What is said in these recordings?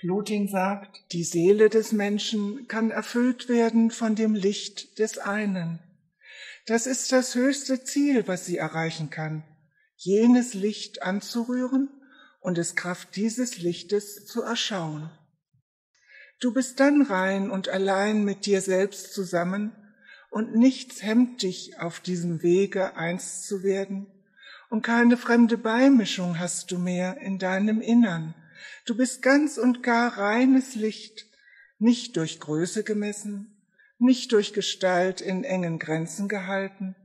Plutin sagt, die Seele des Menschen kann erfüllt werden von dem Licht des einen. Das ist das höchste Ziel, was sie erreichen kann, jenes Licht anzurühren und es Kraft dieses Lichtes zu erschauen. Du bist dann rein und allein mit dir selbst zusammen und nichts hemmt dich auf diesem Wege eins zu werden und keine fremde Beimischung hast du mehr in deinem Innern. Du bist ganz und gar reines Licht, nicht durch Größe gemessen, nicht durch Gestalt in engen Grenzen gehalten,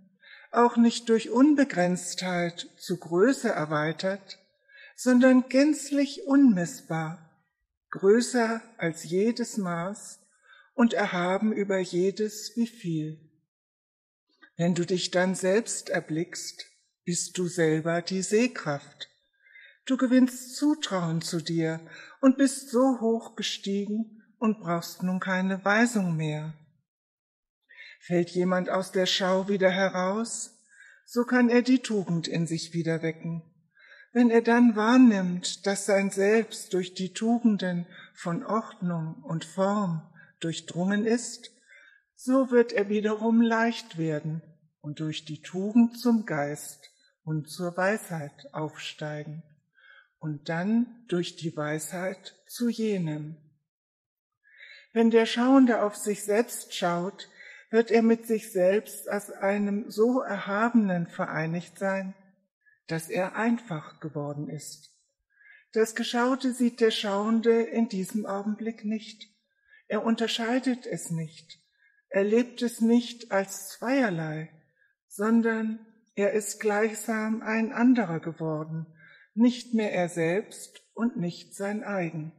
auch nicht durch Unbegrenztheit zu Größe erweitert, sondern gänzlich unmessbar, größer als jedes Maß und erhaben über jedes wie viel. Wenn du dich dann selbst erblickst, bist du selber die Sehkraft. Du gewinnst Zutrauen zu dir und bist so hoch gestiegen und brauchst nun keine Weisung mehr. Fällt jemand aus der Schau wieder heraus, so kann er die Tugend in sich wieder wecken. Wenn er dann wahrnimmt, dass sein Selbst durch die Tugenden von Ordnung und Form durchdrungen ist, so wird er wiederum leicht werden und durch die Tugend zum Geist und zur Weisheit aufsteigen und dann durch die Weisheit zu jenem. Wenn der Schauende auf sich selbst schaut, wird er mit sich selbst als einem so Erhabenen vereinigt sein, dass er einfach geworden ist. Das Geschaute sieht der Schauende in diesem Augenblick nicht. Er unterscheidet es nicht. Er lebt es nicht als zweierlei, sondern er ist gleichsam ein anderer geworden, nicht mehr er selbst und nicht sein eigen.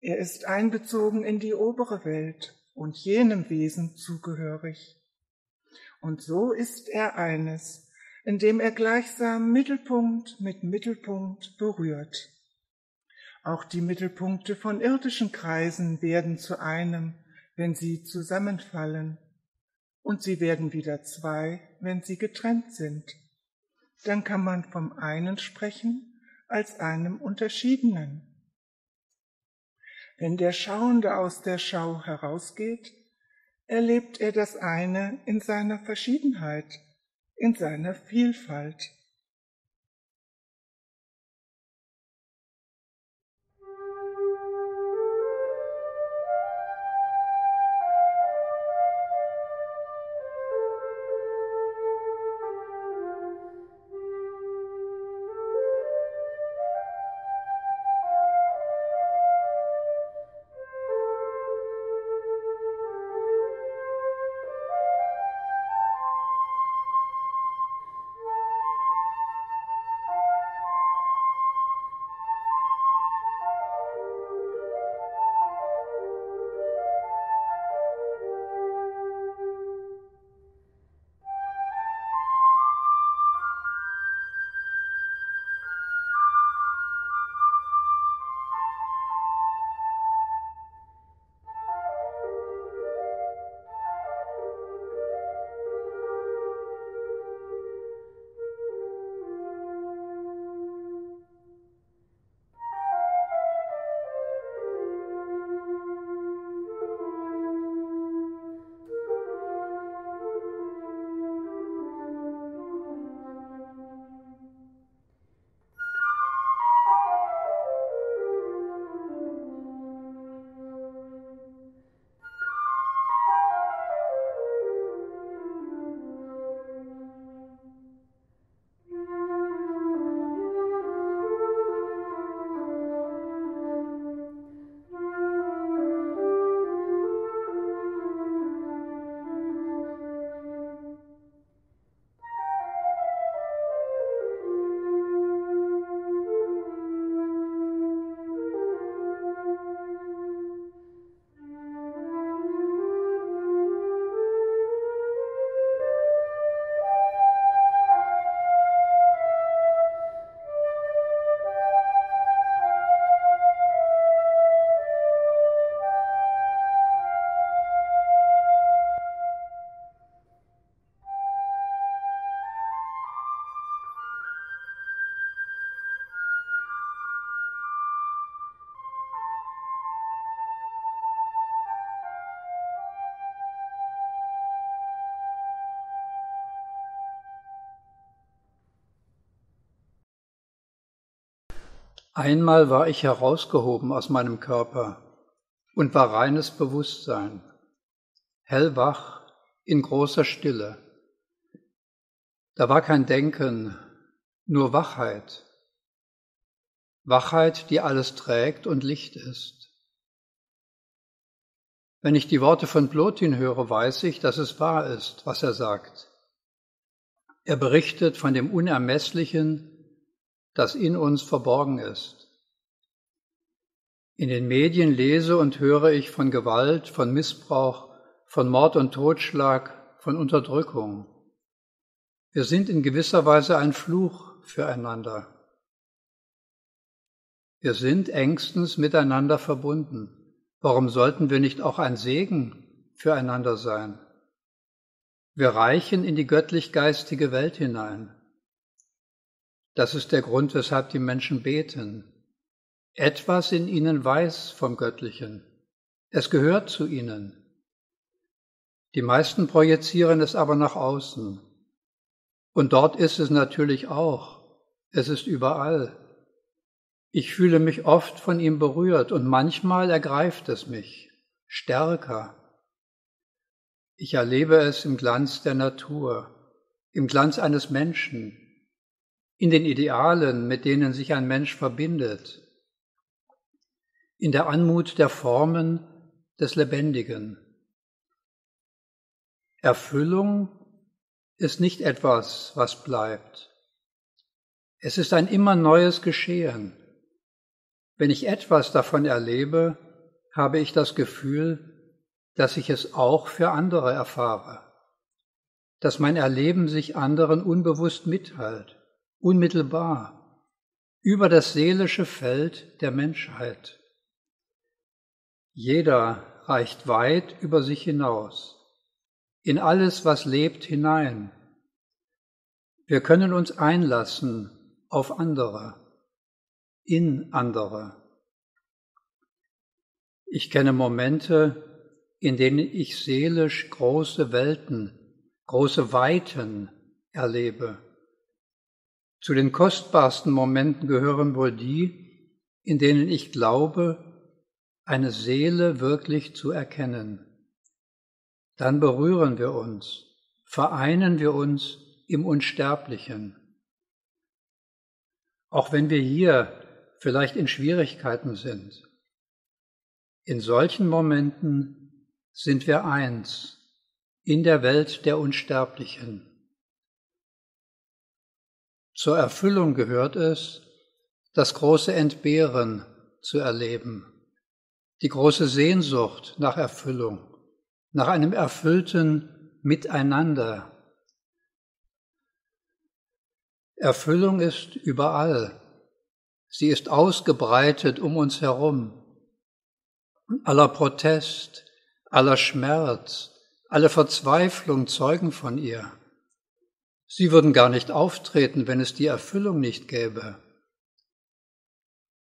Er ist einbezogen in die obere Welt und jenem Wesen zugehörig. Und so ist er eines, indem er gleichsam Mittelpunkt mit Mittelpunkt berührt. Auch die Mittelpunkte von irdischen Kreisen werden zu einem, wenn sie zusammenfallen, und sie werden wieder zwei, wenn sie getrennt sind. Dann kann man vom einen sprechen als einem unterschiedenen. Wenn der Schauende aus der Schau herausgeht, erlebt er das eine in seiner Verschiedenheit, in seiner Vielfalt. Einmal war ich herausgehoben aus meinem Körper und war reines Bewusstsein, hellwach in großer Stille. Da war kein Denken, nur Wachheit. Wachheit, die alles trägt und Licht ist. Wenn ich die Worte von Plotin höre, weiß ich, dass es wahr ist, was er sagt. Er berichtet von dem Unermesslichen, das in uns verborgen ist. In den Medien lese und höre ich von Gewalt, von Missbrauch, von Mord und Totschlag, von Unterdrückung. Wir sind in gewisser Weise ein Fluch füreinander. Wir sind engstens miteinander verbunden. Warum sollten wir nicht auch ein Segen füreinander sein? Wir reichen in die göttlich-geistige Welt hinein. Das ist der Grund, weshalb die Menschen beten. Etwas in ihnen weiß vom Göttlichen. Es gehört zu ihnen. Die meisten projizieren es aber nach außen. Und dort ist es natürlich auch. Es ist überall. Ich fühle mich oft von ihm berührt und manchmal ergreift es mich stärker. Ich erlebe es im Glanz der Natur, im Glanz eines Menschen, in den Idealen, mit denen sich ein Mensch verbindet, in der Anmut der Formen des Lebendigen. Erfüllung ist nicht etwas, was bleibt. Es ist ein immer neues Geschehen. Wenn ich etwas davon erlebe, habe ich das Gefühl, dass ich es auch für andere erfahre, dass mein Erleben sich anderen unbewusst mitteilt unmittelbar über das seelische Feld der Menschheit. Jeder reicht weit über sich hinaus, in alles, was lebt, hinein. Wir können uns einlassen auf andere, in andere. Ich kenne Momente, in denen ich seelisch große Welten, große Weiten erlebe zu den kostbarsten Momenten gehören wohl die, in denen ich glaube, eine Seele wirklich zu erkennen. Dann berühren wir uns, vereinen wir uns im Unsterblichen. Auch wenn wir hier vielleicht in Schwierigkeiten sind. In solchen Momenten sind wir eins in der Welt der Unsterblichen. Zur Erfüllung gehört es, das große Entbehren zu erleben, die große Sehnsucht nach Erfüllung, nach einem erfüllten Miteinander. Erfüllung ist überall. Sie ist ausgebreitet um uns herum. Aller Protest, aller Schmerz, alle Verzweiflung zeugen von ihr. Sie würden gar nicht auftreten, wenn es die Erfüllung nicht gäbe.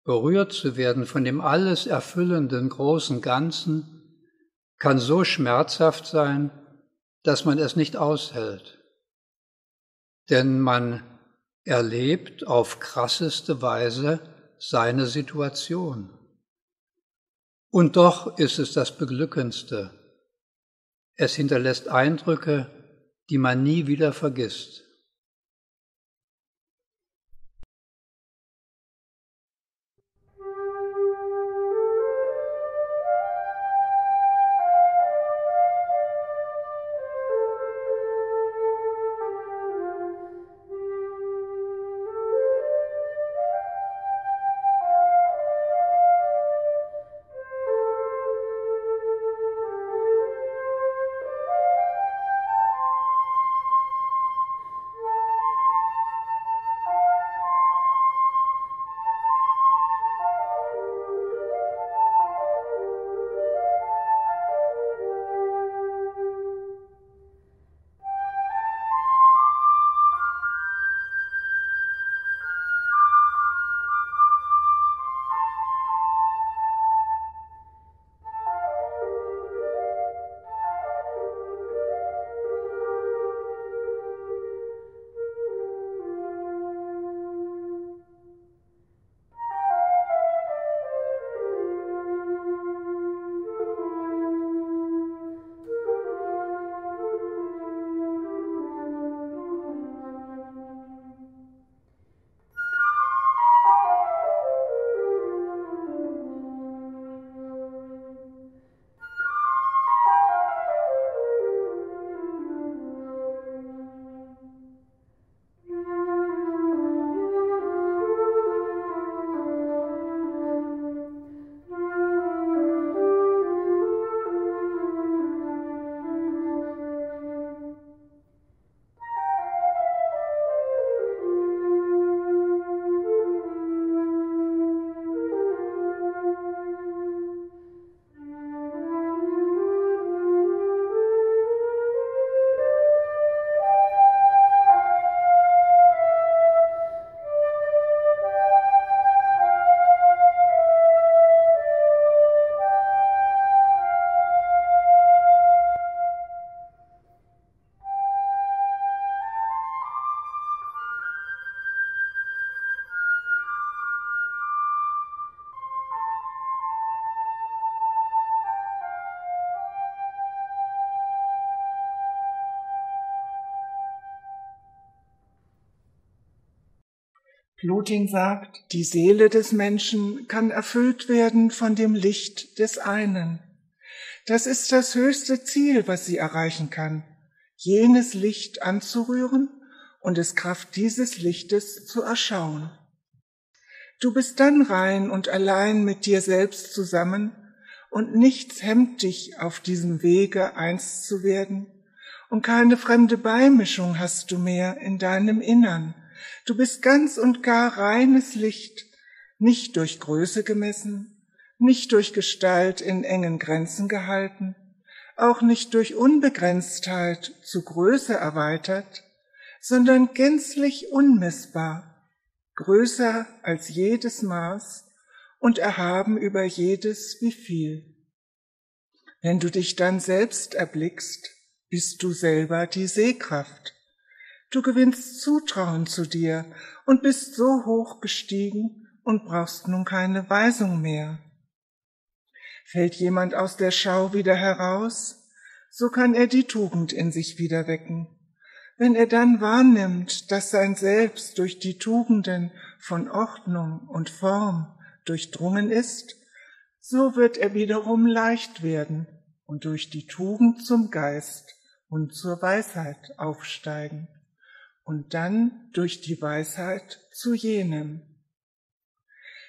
Berührt zu werden von dem alles erfüllenden großen Ganzen kann so schmerzhaft sein, dass man es nicht aushält. Denn man erlebt auf krasseste Weise seine Situation. Und doch ist es das Beglückendste. Es hinterlässt Eindrücke, die man nie wieder vergisst. Plutin sagt, die Seele des Menschen kann erfüllt werden von dem Licht des einen. Das ist das höchste Ziel, was sie erreichen kann, jenes Licht anzurühren und es Kraft dieses Lichtes zu erschauen. Du bist dann rein und allein mit dir selbst zusammen und nichts hemmt dich auf diesem Wege eins zu werden und keine fremde Beimischung hast du mehr in deinem Innern. Du bist ganz und gar reines Licht, nicht durch Größe gemessen, nicht durch Gestalt in engen Grenzen gehalten, auch nicht durch Unbegrenztheit zu Größe erweitert, sondern gänzlich unmessbar, größer als jedes Maß und erhaben über jedes wie viel. Wenn du dich dann selbst erblickst, bist du selber die Sehkraft. Du gewinnst Zutrauen zu dir und bist so hoch gestiegen und brauchst nun keine Weisung mehr. Fällt jemand aus der Schau wieder heraus, so kann er die Tugend in sich wieder wecken. Wenn er dann wahrnimmt, dass sein Selbst durch die Tugenden von Ordnung und Form durchdrungen ist, so wird er wiederum leicht werden und durch die Tugend zum Geist und zur Weisheit aufsteigen und dann durch die Weisheit zu jenem.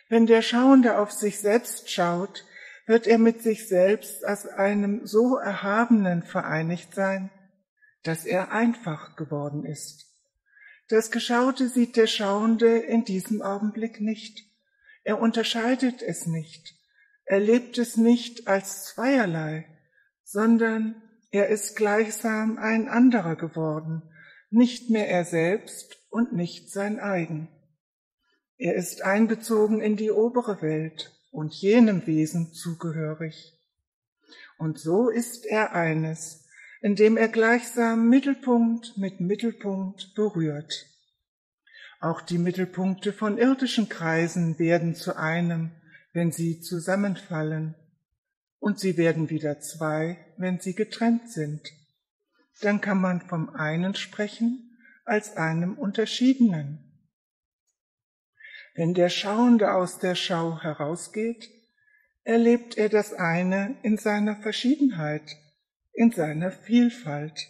Wenn der Schauende auf sich selbst schaut, wird er mit sich selbst als einem so Erhabenen vereinigt sein, dass er einfach geworden ist. Das Geschaute sieht der Schauende in diesem Augenblick nicht. Er unterscheidet es nicht. Er lebt es nicht als zweierlei, sondern er ist gleichsam ein anderer geworden, nicht mehr er selbst und nicht sein eigen. Er ist einbezogen in die obere Welt und jenem Wesen zugehörig. Und so ist er eines, indem er gleichsam Mittelpunkt mit Mittelpunkt berührt. Auch die Mittelpunkte von irdischen Kreisen werden zu einem, wenn sie zusammenfallen, und sie werden wieder zwei, wenn sie getrennt sind. Dann kann man vom einen sprechen als einem unterschiedenen. Wenn der Schauende aus der Schau herausgeht, erlebt er das eine in seiner Verschiedenheit, in seiner Vielfalt.